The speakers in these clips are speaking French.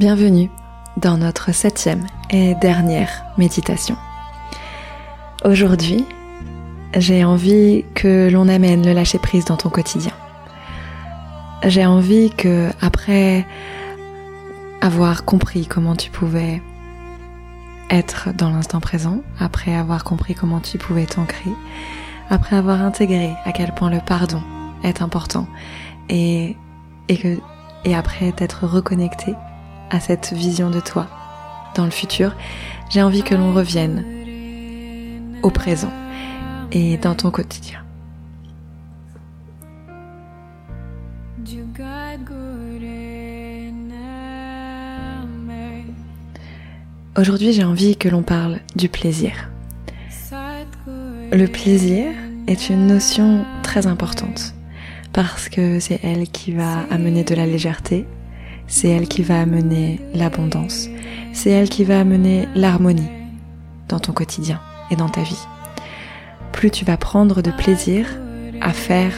Bienvenue dans notre septième et dernière méditation. Aujourd'hui, j'ai envie que l'on amène le lâcher prise dans ton quotidien. J'ai envie que, après avoir compris comment tu pouvais être dans l'instant présent, après avoir compris comment tu pouvais t'ancrer, après avoir intégré à quel point le pardon est important et, et que, et après t'être reconnecté à cette vision de toi dans le futur, j'ai envie que l'on revienne au présent et dans ton quotidien. Aujourd'hui, j'ai envie que l'on parle du plaisir. Le plaisir est une notion très importante parce que c'est elle qui va amener de la légèreté, c'est elle qui va amener l'abondance, c'est elle qui va amener l'harmonie dans ton quotidien et dans ta vie. Plus tu vas prendre de plaisir à faire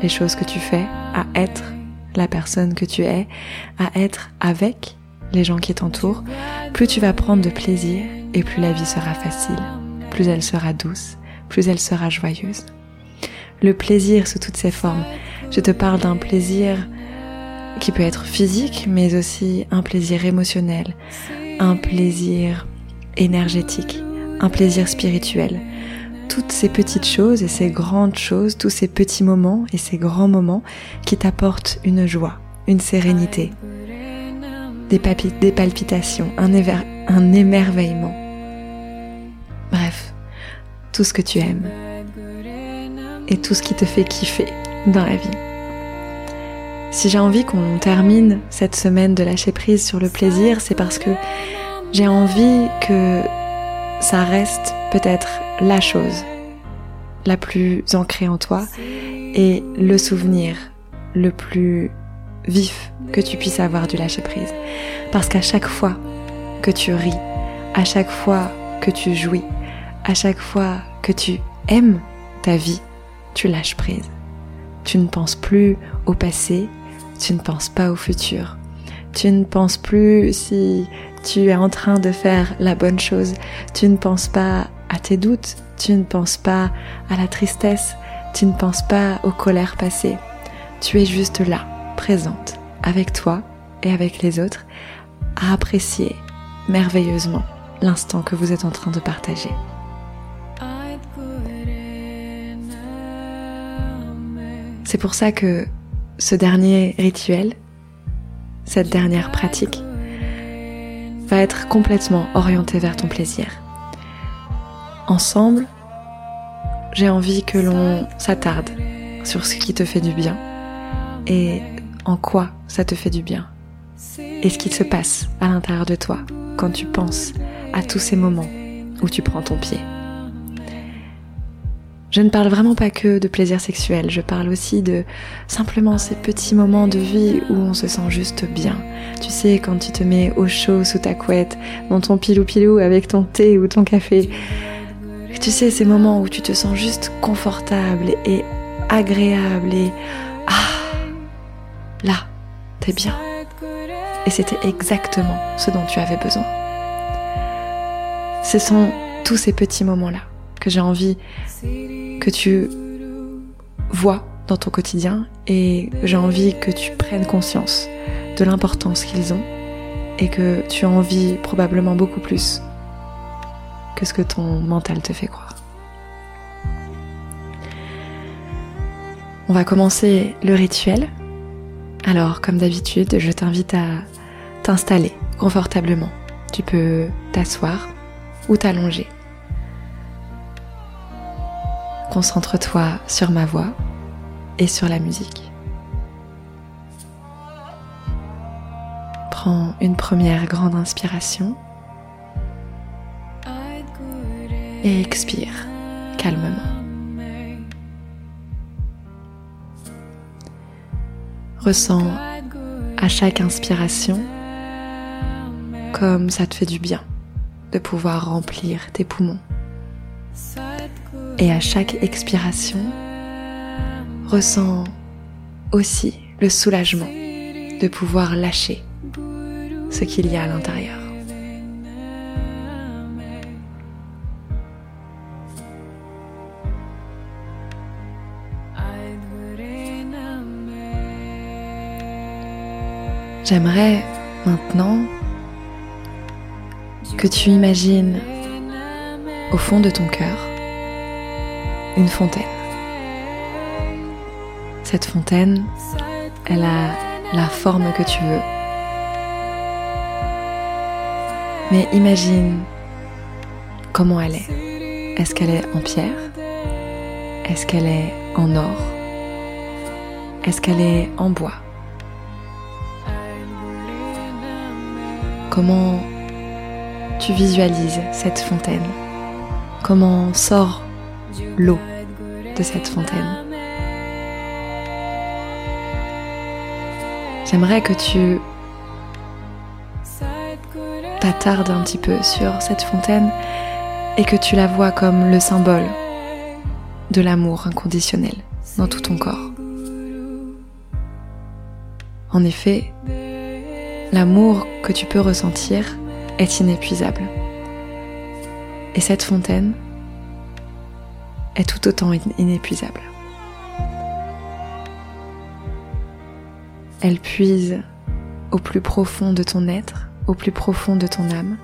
les choses que tu fais, à être la personne que tu es, à être avec les gens qui t'entourent, plus tu vas prendre de plaisir et plus la vie sera facile, plus elle sera douce, plus elle sera joyeuse. Le plaisir sous toutes ses formes. Je te parle d'un plaisir qui peut être physique, mais aussi un plaisir émotionnel, un plaisir énergétique, un plaisir spirituel. Toutes ces petites choses et ces grandes choses, tous ces petits moments et ces grands moments qui t'apportent une joie, une sérénité, des, palpitations, un émerveillement. Bref, tout ce que tu aimes et tout ce qui te fait kiffer dans la vie. Si j'ai envie qu'on termine cette semaine de lâcher prise sur le plaisir, c'est parce que j'ai envie que ça reste peut-être la chose la plus ancrée en toi et le souvenir le plus vif que tu puisses avoir du lâcher prise. Parce qu'à chaque fois que tu ris, à chaque fois que tu jouis, à chaque fois que tu aimes ta vie, tu lâches prise. Tu ne penses plus au passé, tu ne penses pas au futur. Tu ne penses plus si tu es en train de faire la bonne chose. Tu ne penses pas à tes doutes. Tu ne penses pas à la tristesse. Tu ne penses pas aux colères passées. Tu es juste là, présente, avec toi et avec les autres, à apprécier merveilleusement l'instant que vous êtes en train de partager. C'est pour ça que ce dernier rituel, cette dernière pratique, va être complètement orienté vers ton plaisir. Ensemble, j'ai envie que l'on s'attarde sur ce qui te fait du bien et en quoi ça te fait du bien et ce qu'il se passe à l'intérieur de toi quand tu penses à tous ces moments où tu prends ton pied. Je ne parle vraiment pas que de plaisir sexuel, je parle aussi de simplement ces petits moments de vie où on se sent juste bien. Tu sais, quand tu te mets au chaud sous ta couette, dans ton pilou-pilou avec ton thé ou ton café. Tu sais, ces moments où tu te sens juste confortable et agréable et ah, là, t'es bien. Et c'était exactement ce dont tu avais besoin. Ce sont tous ces petits moments-là que j'ai envie que tu vois dans ton quotidien et j'ai envie que tu prennes conscience de l'importance qu'ils ont et que tu as envie probablement beaucoup plus que ce que ton mental te fait croire. On va commencer le rituel. Alors, comme d'habitude, je t'invite à t'installer confortablement. Tu peux t'asseoir ou t'allonger. Concentre-toi sur ma voix et sur la musique. Prends une première grande inspiration et expire calmement. Ressens à chaque inspiration comme ça te fait du bien de pouvoir remplir tes poumons. Et à chaque expiration, ressens aussi le soulagement de pouvoir lâcher ce qu'il y a à l'intérieur. J'aimerais maintenant que tu imagines au fond de ton cœur une fontaine. Cette fontaine, elle a la forme que tu veux. Mais imagine comment elle est. Est-ce qu'elle est en pierre? Est-ce qu'elle est en or? Est-ce qu'elle est en bois? Comment tu visualises cette fontaine? Comment sort l'eau de cette fontaine J'aimerais que tu t'attardes un petit peu sur cette fontaine et que tu la vois comme le symbole de l'amour inconditionnel dans tout ton corps. En effet, l'amour que tu peux ressentir est inépuisable. Et cette fontaine est tout autant inépuisable. Elle puise au plus profond de ton être, au plus profond de ton âme,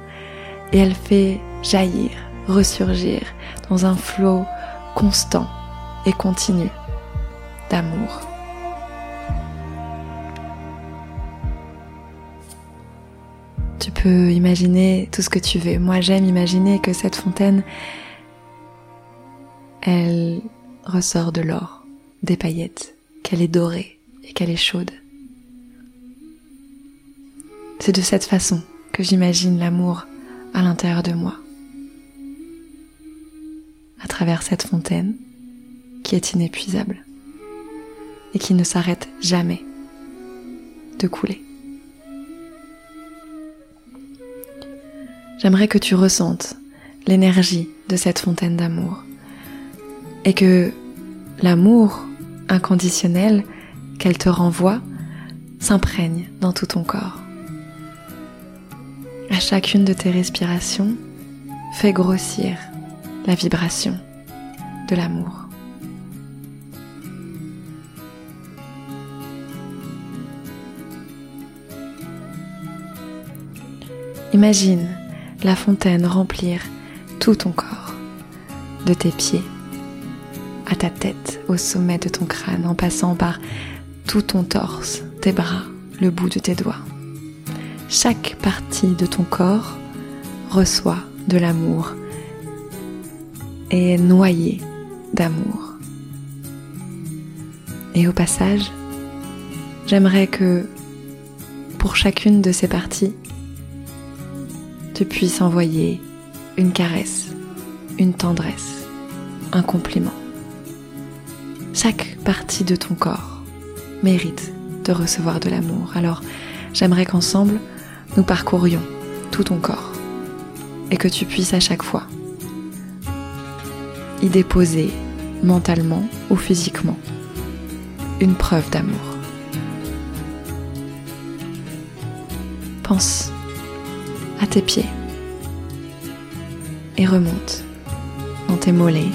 et elle fait jaillir, ressurgir dans un flot constant et continu d'amour. Tu peux imaginer tout ce que tu veux. Moi, j'aime imaginer que cette fontaine, elle ressort de l'or, des paillettes, qu'elle est dorée et qu'elle est chaude. C'est de cette façon que j'imagine l'amour à l'intérieur de moi, à travers cette fontaine qui est inépuisable et qui ne s'arrête jamais de couler. J'aimerais que tu ressentes l'énergie de cette fontaine d'amour et que l'amour inconditionnel qu'elle te renvoie s'imprègne dans tout ton corps. À chacune de tes respirations, fais grossir la vibration de l'amour. Imagine la fontaine remplir tout ton corps, de tes pieds à ta tête, au sommet de ton crâne, en passant par tout ton torse, tes bras, le bout de tes doigts. Chaque partie de ton corps reçoit de l'amour et est noyée d'amour. Et au passage, j'aimerais que pour chacune de ces parties, tu puisses envoyer une caresse, une tendresse, un compliment. Chaque partie de ton corps mérite de recevoir de l'amour. Alors, j'aimerais qu'ensemble, nous parcourions tout ton corps et que tu puisses à chaque fois y déposer mentalement ou physiquement une preuve d'amour. Pense à tes pieds et remonte dans tes mollets,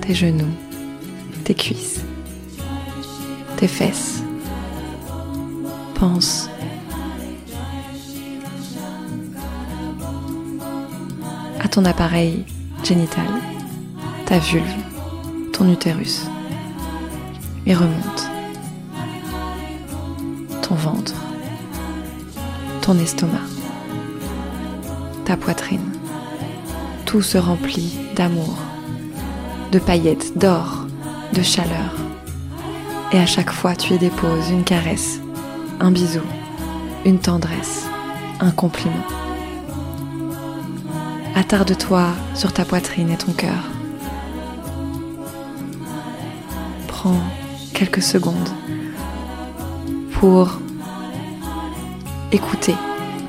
tes genoux, tes cuisses, tes fesses. Pense à ton appareil génital, ta vulve, ton utérus et remonte ton ventre, ton estomac, ta poitrine. Tout se remplit d'amour, de paillettes, d'or, de chaleur. Et à chaque fois, tu y déposes une caresse, un bisou, une tendresse, un compliment. Attarde-toi sur ta poitrine et ton cœur. Prends quelques secondes pour écouter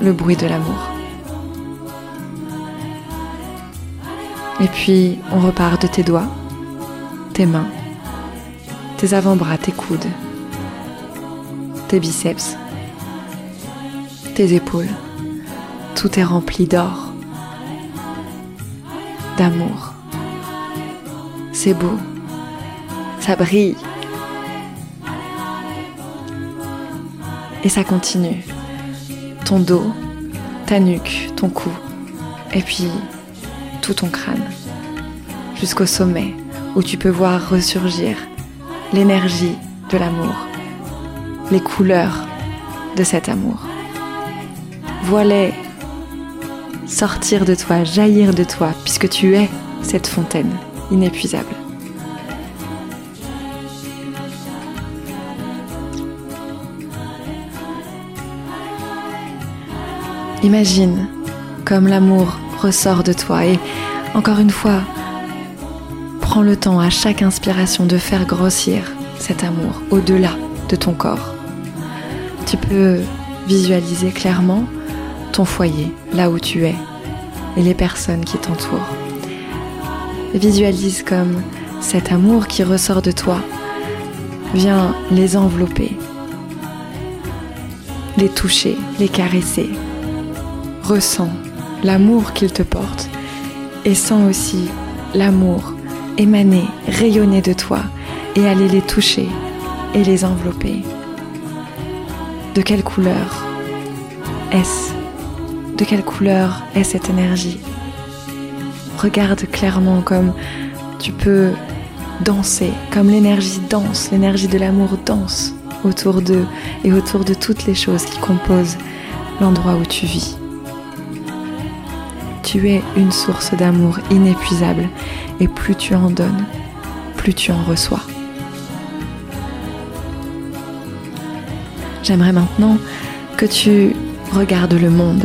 le bruit de l'amour. Et puis on repart de tes doigts, tes mains, tes avant-bras, tes coudes, tes biceps, tes épaules. Tout est rempli d'or, d'amour. C'est beau, ça brille. Et ça continue. Ton dos, ta nuque, ton cou, et puis tout ton crâne, jusqu'au sommet où tu peux voir ressurgir l'énergie de l'amour, les couleurs de cet amour. Voilà sortir de toi, jaillir de toi, puisque tu es cette fontaine inépuisable. Imagine comme l'amour ressort de toi et encore une fois, prends le temps à chaque inspiration de faire grossir cet amour au-delà de ton corps. Tu peux visualiser clairement ton foyer, là où tu es, et les personnes qui t'entourent. Visualise comme cet amour qui ressort de toi vient les envelopper, les toucher, les caresser. Ressens l'amour qu'il te porte et sens aussi l'amour émaner, rayonner de toi et aller les toucher et les envelopper. De quelle couleur est-ce? De quelle couleur est cette énergie? Regarde clairement comme tu peux danser, comme l'énergie danse, l'énergie de l'amour danse autour d'eux et autour de toutes les choses qui composent l'endroit où tu vis. Tu es une source d'amour inépuisable et plus tu en donnes, plus tu en reçois. J'aimerais maintenant que tu regardes le monde.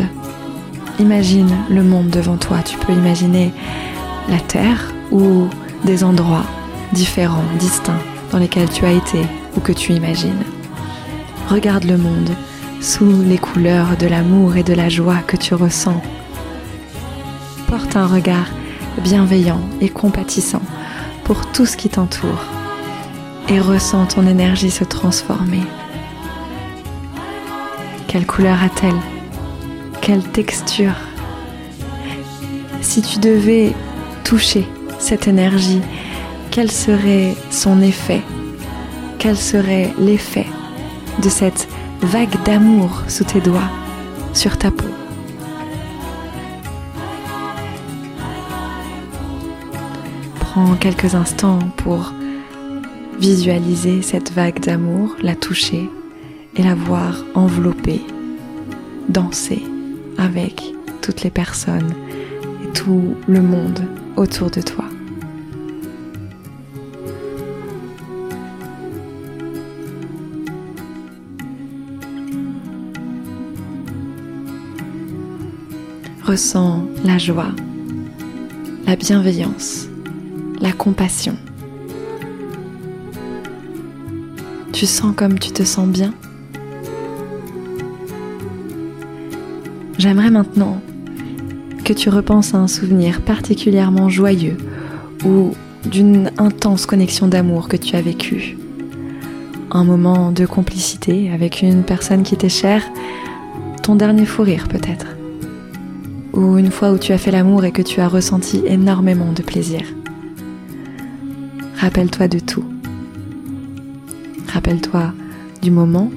Imagine le monde devant toi. Tu peux imaginer la Terre ou des endroits différents, distincts, dans lesquels tu as été ou que tu imagines. Regarde le monde sous les couleurs de l'amour et de la joie que tu ressens. Porte un regard bienveillant et compatissant pour tout ce qui t'entoure et ressens ton énergie se transformer. Quelle couleur a-t-elle? Quelle texture? Si tu devais toucher cette énergie, quel serait son effet? Quel serait l'effet de cette vague d'amour sous tes doigts, sur ta peau? Prends quelques instants pour visualiser cette vague d'amour, la toucher et la voir envelopper, danser avec toutes les personnes et tout le monde autour de toi. Ressens la joie, la bienveillance, la compassion. Tu sens comme tu te sens bien J'aimerais maintenant que tu repenses à un souvenir particulièrement joyeux ou d'une intense connexion d'amour que tu as vécu. Un moment de complicité avec une personne qui t'est chère, ton dernier fou rire peut-être. Ou une fois où tu as fait l'amour et que tu as ressenti énormément de plaisir. Rappelle-toi de tout. Rappelle-toi du moment,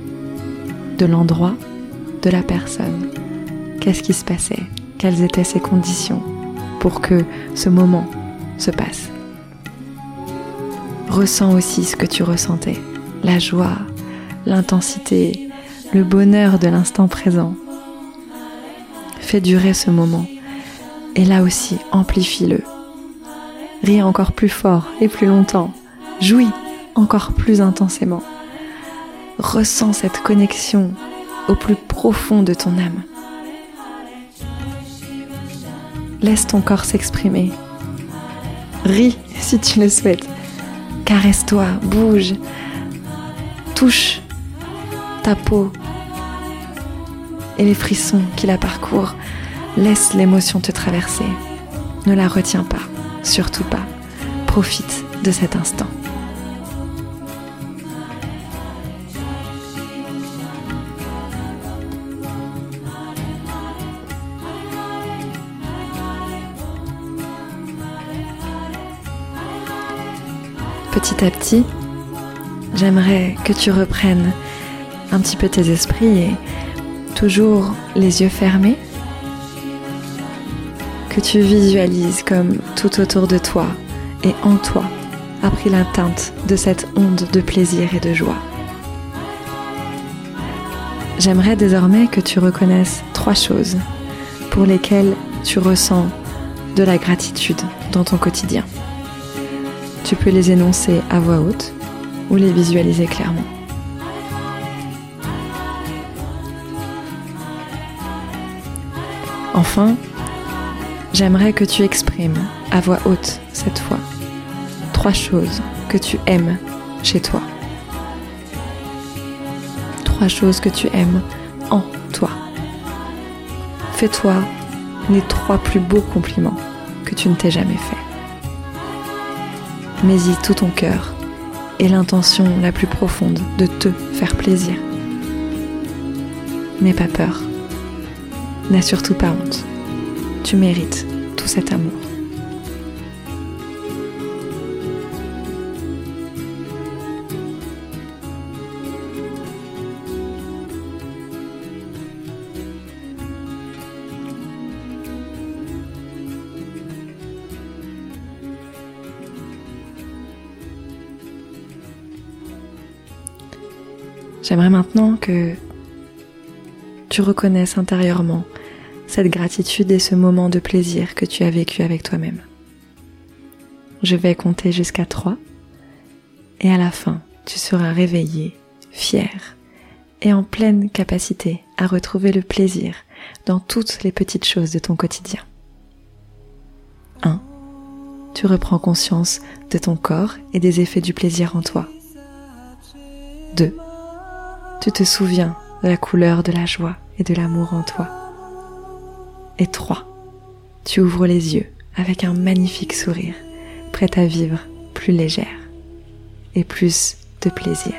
de l'endroit, de la personne. Qu'est-ce qui se passait? Quelles étaient ces conditions pour que ce moment se passe? Ressens aussi ce que tu ressentais, la joie, l'intensité, le bonheur de l'instant présent. Fais durer ce moment et là aussi amplifie-le. Ris encore plus fort et plus longtemps. Jouis encore plus intensément. Ressens cette connexion au plus profond de ton âme. Laisse ton corps s'exprimer. Ris si tu le souhaites. Caresse-toi, bouge, touche ta peau et les frissons qui la parcourent. Laisse l'émotion te traverser. Ne la retiens pas, surtout pas. Profite de cet instant. Petit à petit, j'aimerais que tu reprennes un petit peu tes esprits et toujours les yeux fermés, que tu visualises comme tout autour de toi et en toi a pris la teinte de cette onde de plaisir et de joie. J'aimerais désormais que tu reconnaisses trois choses pour lesquelles tu ressens de la gratitude dans ton quotidien. Tu peux les énoncer à voix haute ou les visualiser clairement. Enfin, j'aimerais que tu exprimes à voix haute cette fois trois choses que tu aimes chez toi. Trois choses que tu aimes en toi. Fais-toi les trois plus beaux compliments que tu ne t'es jamais fait. Mets-y tout ton cœur et l'intention la plus profonde de te faire plaisir. N'aie pas peur. N'aie surtout pas honte. Tu mérites tout cet amour. J'aimerais maintenant que tu reconnaisses intérieurement cette gratitude et ce moment de plaisir que tu as vécu avec toi-même. Je vais compter jusqu'à trois et à la fin, tu seras réveillé, fier et en pleine capacité à retrouver le plaisir dans toutes les petites choses de ton quotidien. 1. Tu reprends conscience de ton corps et des effets du plaisir en toi. 2 tu te souviens de la couleur de la joie et de l'amour en toi. Et 3. Tu ouvres les yeux avec un magnifique sourire, prêt à vivre plus légère et plus de plaisir.